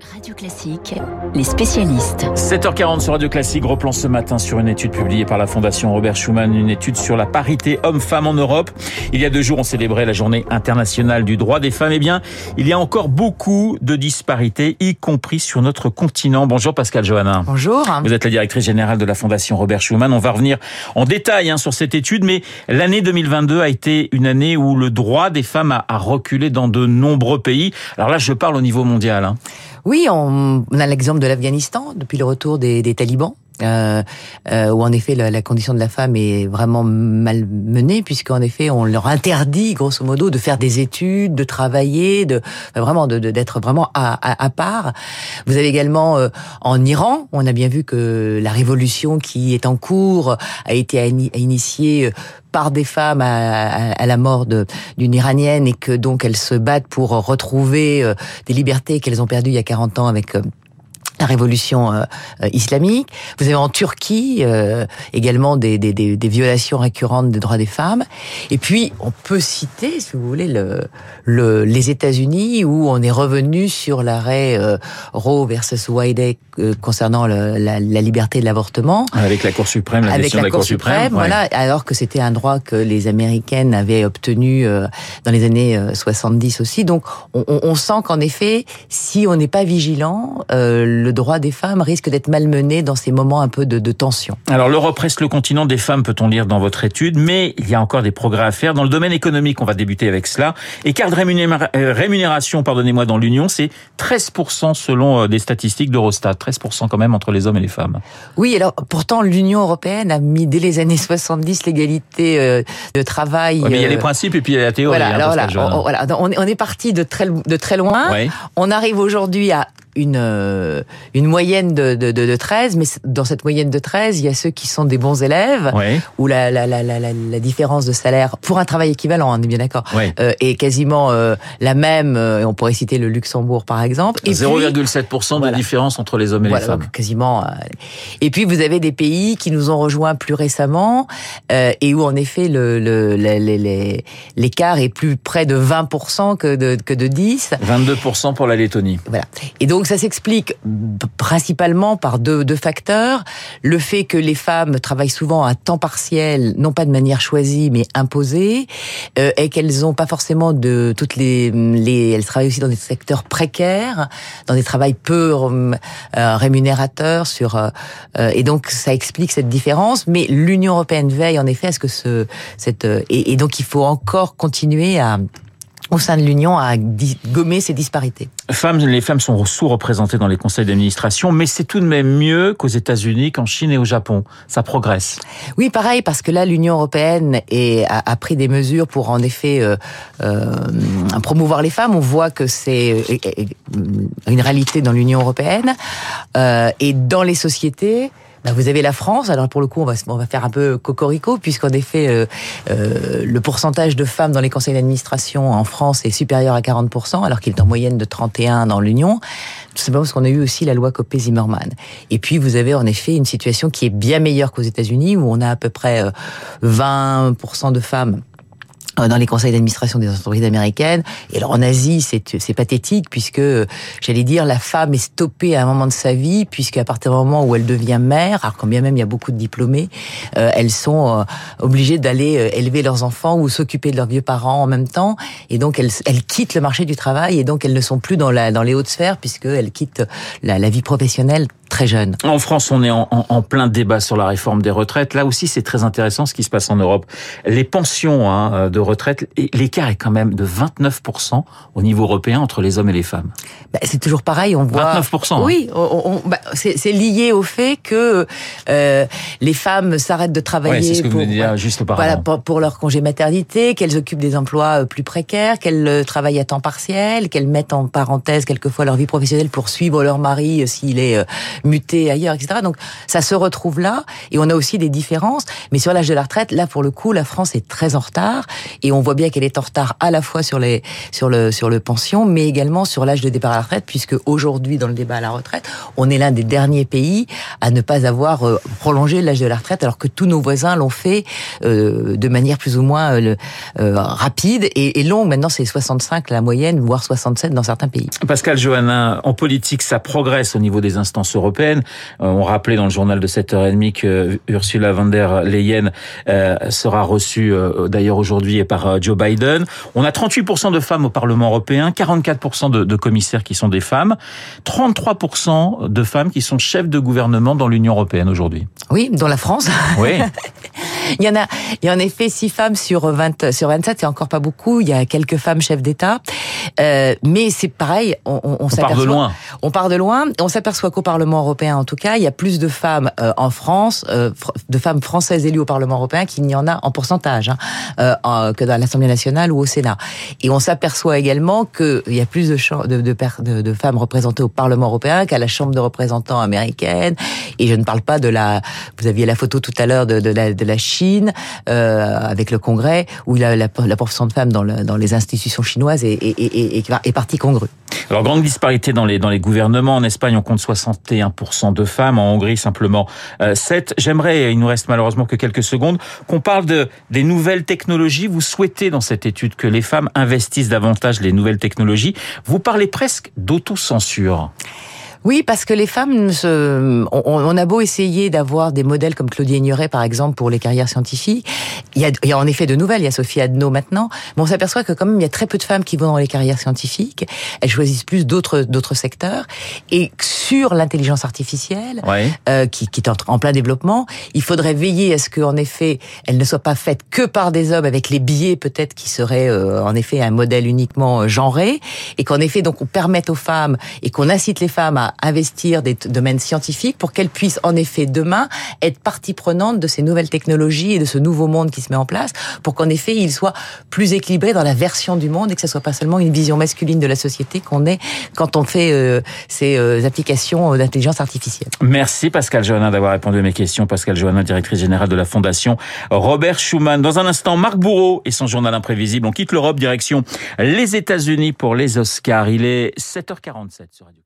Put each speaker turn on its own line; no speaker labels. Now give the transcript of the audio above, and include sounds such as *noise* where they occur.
Radio Classique, les spécialistes.
7h40 sur Radio Classique, replan ce matin sur une étude publiée par la Fondation Robert Schuman, une étude sur la parité homme-femme en Europe. Il y a deux jours, on célébrait la journée internationale du droit des femmes. Eh bien, il y a encore beaucoup de disparités, y compris sur notre continent. Bonjour Pascal Johanna.
Bonjour.
Vous êtes la directrice générale de la Fondation Robert Schuman. On va revenir en détail hein, sur cette étude, mais l'année 2022 a été une année où le droit des femmes a, a reculé dans de nombreux pays. Alors là, je parle au niveau mondial.
Oui, on, a l'exemple de l'Afghanistan depuis le retour des talibans. Euh, euh, où en effet la, la, condition de la femme est vraiment mal menée puisqu'en effet on leur interdit grosso modo de faire des études, de travailler, de vraiment de d'être vraiment à, à, à, part. Vous avez également euh, en Iran, on a bien vu que la révolution qui est en cours a été initiée euh, par des femmes à, à la mort d'une iranienne et que donc elles se battent pour retrouver euh, des libertés qu'elles ont perdues il y a 40 ans avec la révolution euh, euh, islamique. Vous avez en Turquie euh, également des, des, des, des, violations récurrentes des droits des femmes. Et puis, on peut citer, si vous voulez, le, le, les États-Unis où on est revenu sur l'arrêt Roe versus Wade concernant le, la, la, liberté de l'avortement.
Avec la Cour suprême, la
Avec
la,
de la Cour,
suprême,
suprême voilà, alors que c'était un droit que les Américaines avaient obtenu dans les années 70 aussi. Donc, on, on sent qu'en effet, si on n'est pas vigilant, le droit des femmes risque d'être malmené dans ces moments un peu de, de tension.
Alors l'Europe reste le continent des femmes, peut-on lire dans votre étude, mais il y a encore des progrès à faire. Dans le domaine économique, on va débuter avec cela. Écart de euh, rémunération, pardonnez-moi, dans l'Union, c'est 13% selon euh, des statistiques d'Eurostat. 13% quand même entre les hommes et les femmes.
Oui, alors pourtant l'Union européenne a mis dès les années 70 l'égalité euh, de travail.
Ouais, mais il y a les principes et puis il y a la théorie.
Voilà,
hein,
alors on, voilà, on, est parti de très, de très loin.
Ouais.
On arrive aujourd'hui à une, euh, une moyenne de, de, de, de 13, mais dans cette moyenne de 13, il y a ceux qui sont des bons élèves,
ouais.
où la, la, la, la, la différence de salaire, pour un travail équivalent, on est bien d'accord,
ouais.
euh, est quasiment euh, la même, et on pourrait citer le Luxembourg par exemple.
0,7% de voilà. différence entre les hommes et
voilà,
les femmes.
Quasiment. Et puis vous avez des pays qui nous ont rejoints plus récemment, et où en effet le, le, l'écart est plus près de 20% que de, que de 10.
22% pour la Lettonie.
Voilà. Et donc ça s'explique principalement par deux, deux, facteurs. Le fait que les femmes travaillent souvent à temps partiel, non pas de manière choisie, mais imposée, euh, et qu'elles n'ont pas forcément de toutes les, les... Elles travaillent aussi dans des secteurs précaires, dans des travails peu euh, rémunérateurs. Sur, euh, et donc ça explique cette différence. Mais l'Union européenne veille en effet à ce que ce... Cette, et, et donc il faut encore continuer à au sein de l'Union à gommer ces disparités.
Femmes, les femmes sont sous-représentées dans les conseils d'administration, mais c'est tout de même mieux qu'aux États-Unis, qu'en Chine et au Japon. Ça progresse.
Oui, pareil, parce que là, l'Union européenne est, a, a, pris des mesures pour en effet euh, euh, promouvoir les femmes. On voit que c'est une réalité dans l'Union européenne euh, et dans les sociétés. Ben vous avez la France. Alors pour le coup, on va, faire un peu cocorico, puisqu'en effet, euh, euh, le pourcentage de femmes dans les conseils d'administration en France est supérieur à 40%, alors qu'il est en moyenne de 31 dans l'Union. Tout simplement parce qu'on a eu aussi la loi Copé-Zimmermann. Et puis vous avez en effet une situation qui est bien meilleure qu'aux États-Unis, où on a à peu près 20% de femmes dans les conseils d'administration des entreprises américaines. Et alors en Asie, c'est pathétique puisque, j'allais dire, la femme est stoppée à un moment de sa vie, puisqu'à partir du moment où elle devient mère, alors quand bien même il y a beaucoup de diplômés, euh, elles sont euh, obligées d'aller euh, élever leurs enfants ou s'occuper de leurs vieux parents en même temps. Et donc elles, elles quittent le marché du travail et donc elles ne sont plus dans, la, dans les hautes sphères puisqu'elles quittent la, la vie professionnelle très jeune.
En France, on est en, en, en, plein débat sur la réforme des retraites. Là aussi, c'est très intéressant ce qui se passe en Europe. Les pensions hein, de retraite, l'écart est quand même de 29% au niveau européen entre les hommes et les femmes.
Bah, c'est toujours pareil, on voit.
29%.
Oui, on, on, bah, c'est lié au fait que euh, les femmes s'arrêtent de travailler
ouais, ce que
pour,
vous dire juste.
Voilà, pour, pour, leur congé maternité, qu'elles occupent des emplois euh, plus précaires, qu'elles euh, travaillent à temps partiel, qu'elles mettent en parenthèse quelquefois leur vie professionnelle pour suivre leur mari s'il est muté ailleurs, etc. Donc ça se retrouve là, et on a aussi des différences. Mais sur l'âge de la retraite, là pour le coup, la France est très en retard, et on voit bien qu'elle est en retard à la fois sur les sur le sur le pension, mais également sur l'âge de départ à la retraite, puisque aujourd'hui dans le débat à la retraite, on est l'un des derniers pays à ne pas avoir euh, prolongé l'âge de la retraite, alors que tous nos voisins l'ont fait euh, de manière plus ou moins euh, rapide et, et longue. Maintenant, c'est 65 la moyenne, voire 67 dans certains pays.
Pascal Johannin, en politique, ça progresse au niveau des instances européennes. On rappelait dans le journal de 7h30 que Ursula von der Leyen sera reçue d'ailleurs aujourd'hui par Joe Biden. On a 38% de femmes au Parlement européen, 44% de, de commissaires qui sont des femmes, 33% de femmes qui sont chefs de gouvernement dans l'Union européenne aujourd'hui.
Oui, dans la France.
Oui. *laughs*
il y en a, il y a en effet 6 femmes sur 20, sur 27, c'est encore pas beaucoup. Il y a quelques femmes chefs d'État. Euh, mais c'est pareil, on, on,
on part de loin.
On part de loin. On s'aperçoit qu'au Parlement européen, en tout cas, il y a plus de femmes euh, en France, euh, de femmes françaises élues au Parlement européen qu'il n'y en a en pourcentage hein, euh, que dans l'Assemblée nationale ou au Sénat. Et on s'aperçoit également qu'il y a plus de, de, de, de femmes représentées au Parlement européen qu'à la Chambre de représentants américaine. Et je ne parle pas de la. Vous aviez la photo tout à l'heure de, de, la, de la Chine euh, avec le Congrès où la, la, proportion de femmes dans, le, dans les institutions chinoises est, partie congrue.
Alors grande disparité dans les gouvernements. En Espagne, on compte 61% de femmes. En Hongrie, simplement euh, 7. J'aimerais, il nous reste malheureusement que quelques secondes, qu'on parle de des nouvelles technologies. Vous souhaitez dans cette étude que les femmes investissent davantage les nouvelles technologies. Vous parlez presque d'autocensure.
Oui, parce que les femmes, se... on, a beau essayer d'avoir des modèles comme Claudie Ignoret, par exemple, pour les carrières scientifiques. Il y, a, il y a en effet de nouvelles. Il y a Sophie Adno maintenant, mais on s'aperçoit que quand même il y a très peu de femmes qui vont dans les carrières scientifiques. Elles choisissent plus d'autres d'autres secteurs. Et sur l'intelligence artificielle,
ouais.
euh, qui, qui est en plein développement, il faudrait veiller à ce qu'en effet, elle ne soit pas faite que par des hommes avec les biais peut-être qui seraient euh, en effet un modèle uniquement euh, genré, et qu'en effet donc on permette aux femmes et qu'on incite les femmes à investir des domaines scientifiques pour qu'elles puissent en effet demain être partie prenante de ces nouvelles technologies et de ce nouveau monde qui se met en place pour qu'en effet il soit plus équilibré dans la version du monde et que ce soit pas seulement une vision masculine de la société qu'on ait quand on fait euh, ces euh, applications d'intelligence artificielle.
Merci Pascal Johannin d'avoir répondu à mes questions. Pascal Johannin, directrice générale de la Fondation Robert Schuman. Dans un instant, Marc Bourreau et son journal imprévisible. On quitte l'Europe, direction les États-Unis pour les Oscars. Il est 7h47 sur Radio